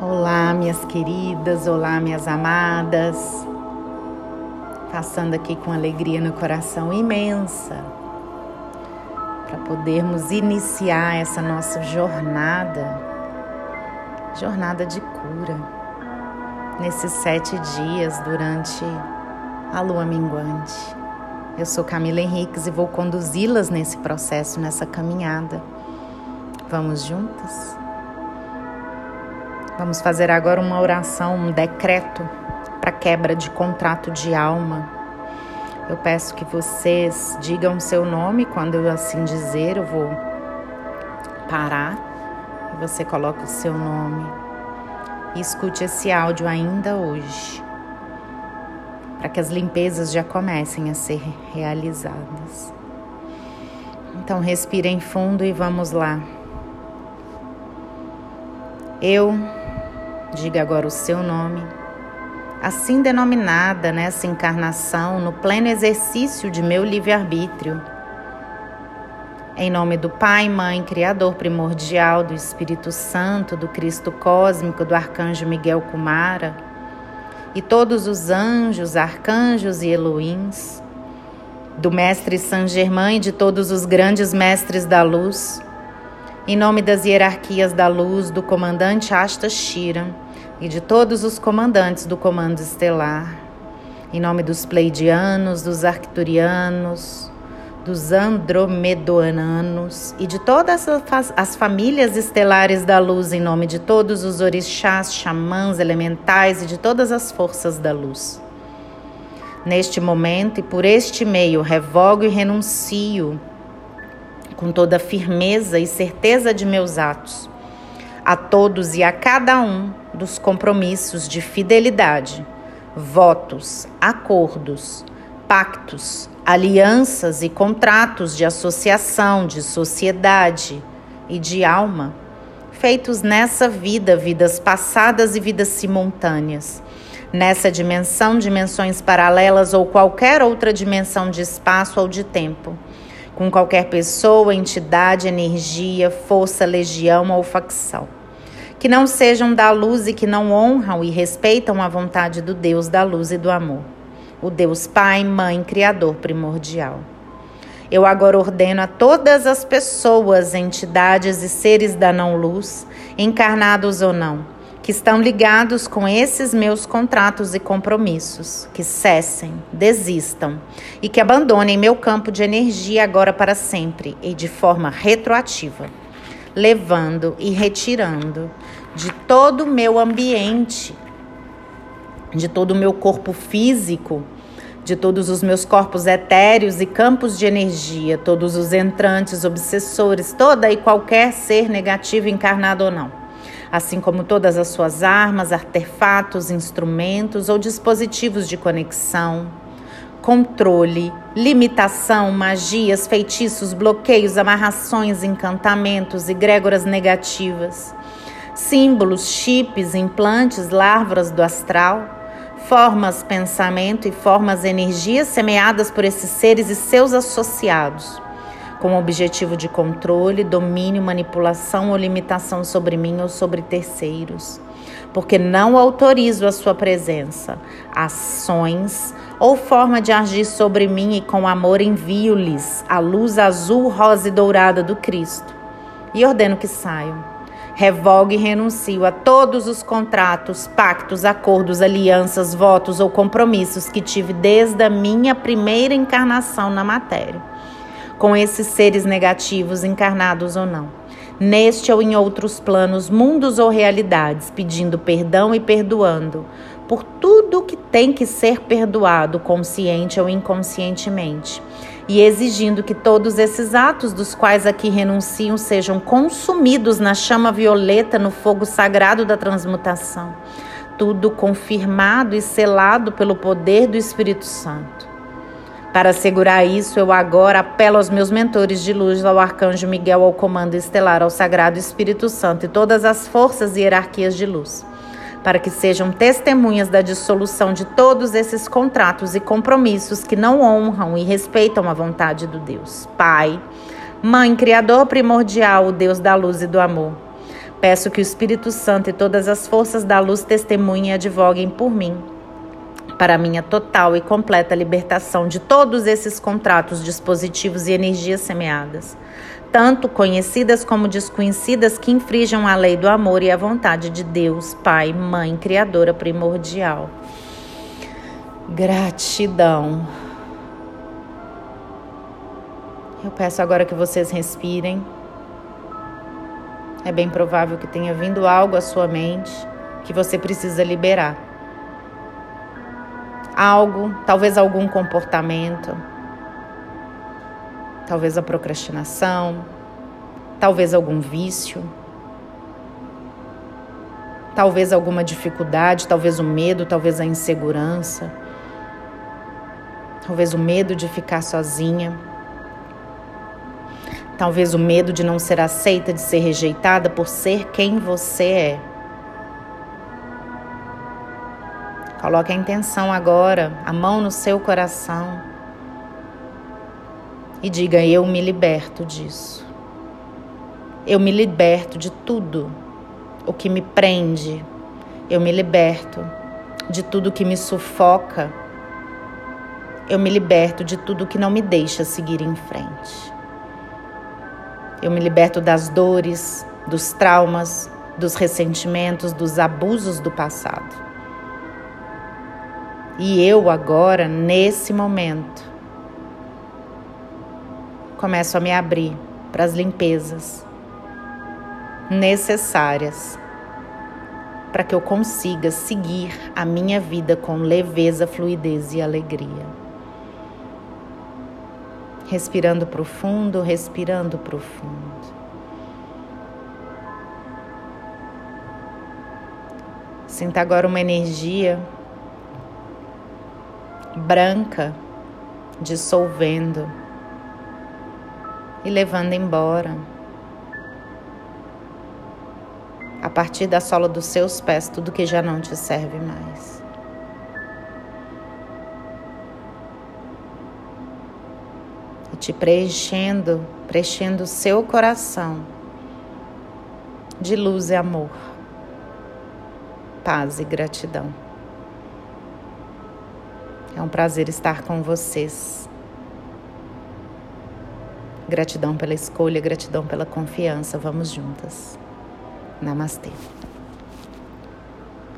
Olá, minhas queridas, olá, minhas amadas. Passando aqui com alegria no coração imensa para podermos iniciar essa nossa jornada, jornada de cura, nesses sete dias durante a lua minguante. Eu sou Camila Henriques e vou conduzi-las nesse processo, nessa caminhada. Vamos juntas? Vamos fazer agora uma oração, um decreto para quebra de contrato de alma. Eu peço que vocês digam seu nome quando eu assim dizer, eu vou parar e você coloca o seu nome. E escute esse áudio ainda hoje, para que as limpezas já comecem a ser realizadas. Então respirem fundo e vamos lá. Eu Diga agora o seu nome. Assim denominada nessa encarnação, no pleno exercício de meu livre-arbítrio. Em nome do Pai, Mãe, Criador primordial, do Espírito Santo, do Cristo cósmico, do Arcanjo Miguel Kumara, e todos os anjos, arcanjos e Elohims, do Mestre Saint Germain e de todos os grandes mestres da luz, em nome das hierarquias da luz, do comandante Asta Shira e de todos os comandantes do comando estelar, em nome dos Pleidianos, dos Arcturianos, dos Andromedoananos e de todas as famílias estelares da luz, em nome de todos os orixás, xamãs, elementais e de todas as forças da luz. Neste momento e por este meio, revogo e renuncio com toda firmeza e certeza de meus atos, a todos e a cada um dos compromissos de fidelidade, votos, acordos, pactos, alianças e contratos de associação, de sociedade e de alma, feitos nessa vida, vidas passadas e vidas simultâneas, nessa dimensão, dimensões paralelas ou qualquer outra dimensão de espaço ou de tempo com qualquer pessoa, entidade, energia, força, legião ou facção. Que não sejam da luz e que não honram e respeitam a vontade do Deus da luz e do amor, o Deus Pai, Mãe, Criador primordial. Eu agora ordeno a todas as pessoas, entidades e seres da não-luz, encarnados ou não, que estão ligados com esses meus contratos e compromissos, que cessem, desistam e que abandonem meu campo de energia agora para sempre e de forma retroativa, levando e retirando de todo o meu ambiente, de todo o meu corpo físico, de todos os meus corpos etéreos e campos de energia, todos os entrantes, obsessores, toda e qualquer ser negativo encarnado ou não assim como todas as suas armas, artefatos, instrumentos ou dispositivos de conexão, controle, limitação, magias, feitiços, bloqueios, amarrações, encantamentos, egrégoras negativas, símbolos, chips, implantes, larvas do astral, formas, pensamento e formas, energias semeadas por esses seres e seus associados com o objetivo de controle, domínio, manipulação ou limitação sobre mim ou sobre terceiros, porque não autorizo a sua presença, ações ou forma de agir sobre mim e com amor envio-lhes a luz azul, rosa e dourada do Cristo. E ordeno que saiam. Revogue e renuncio a todos os contratos, pactos, acordos, alianças, votos ou compromissos que tive desde a minha primeira encarnação na matéria com esses seres negativos, encarnados ou não, neste ou em outros planos, mundos ou realidades, pedindo perdão e perdoando por tudo que tem que ser perdoado, consciente ou inconscientemente, e exigindo que todos esses atos dos quais aqui renunciam sejam consumidos na chama violeta, no fogo sagrado da transmutação. Tudo confirmado e selado pelo poder do Espírito Santo. Para assegurar isso, eu agora apelo aos meus mentores de luz, ao Arcanjo Miguel, ao Comando Estelar, ao Sagrado Espírito Santo e todas as forças e hierarquias de luz, para que sejam testemunhas da dissolução de todos esses contratos e compromissos que não honram e respeitam a vontade do Deus. Pai, Mãe, Criador primordial, o Deus da luz e do amor Peço que o Espírito Santo e todas as forças da luz testemunhem e advoguem por mim, para minha total e completa libertação de todos esses contratos, dispositivos e energias semeadas, tanto conhecidas como desconhecidas, que infringam a lei do amor e a vontade de Deus, Pai, Mãe, Criadora primordial. Gratidão. Eu peço agora que vocês respirem. É bem provável que tenha vindo algo à sua mente que você precisa liberar. Algo, talvez algum comportamento, talvez a procrastinação, talvez algum vício, talvez alguma dificuldade, talvez o medo, talvez a insegurança, talvez o medo de ficar sozinha. Talvez o medo de não ser aceita, de ser rejeitada por ser quem você é. Coloque a intenção agora, a mão no seu coração e diga: Eu me liberto disso. Eu me liberto de tudo o que me prende. Eu me liberto de tudo que me sufoca. Eu me liberto de tudo que não me deixa seguir em frente. Eu me liberto das dores, dos traumas, dos ressentimentos, dos abusos do passado. E eu agora, nesse momento, começo a me abrir para as limpezas necessárias para que eu consiga seguir a minha vida com leveza, fluidez e alegria. Respirando profundo, respirando profundo. Sinta agora uma energia branca dissolvendo e levando embora. A partir da sola dos seus pés, tudo que já não te serve mais. te preenchendo, preenchendo o seu coração de luz e amor, paz e gratidão. É um prazer estar com vocês. Gratidão pela escolha, gratidão pela confiança. Vamos juntas. Namastê.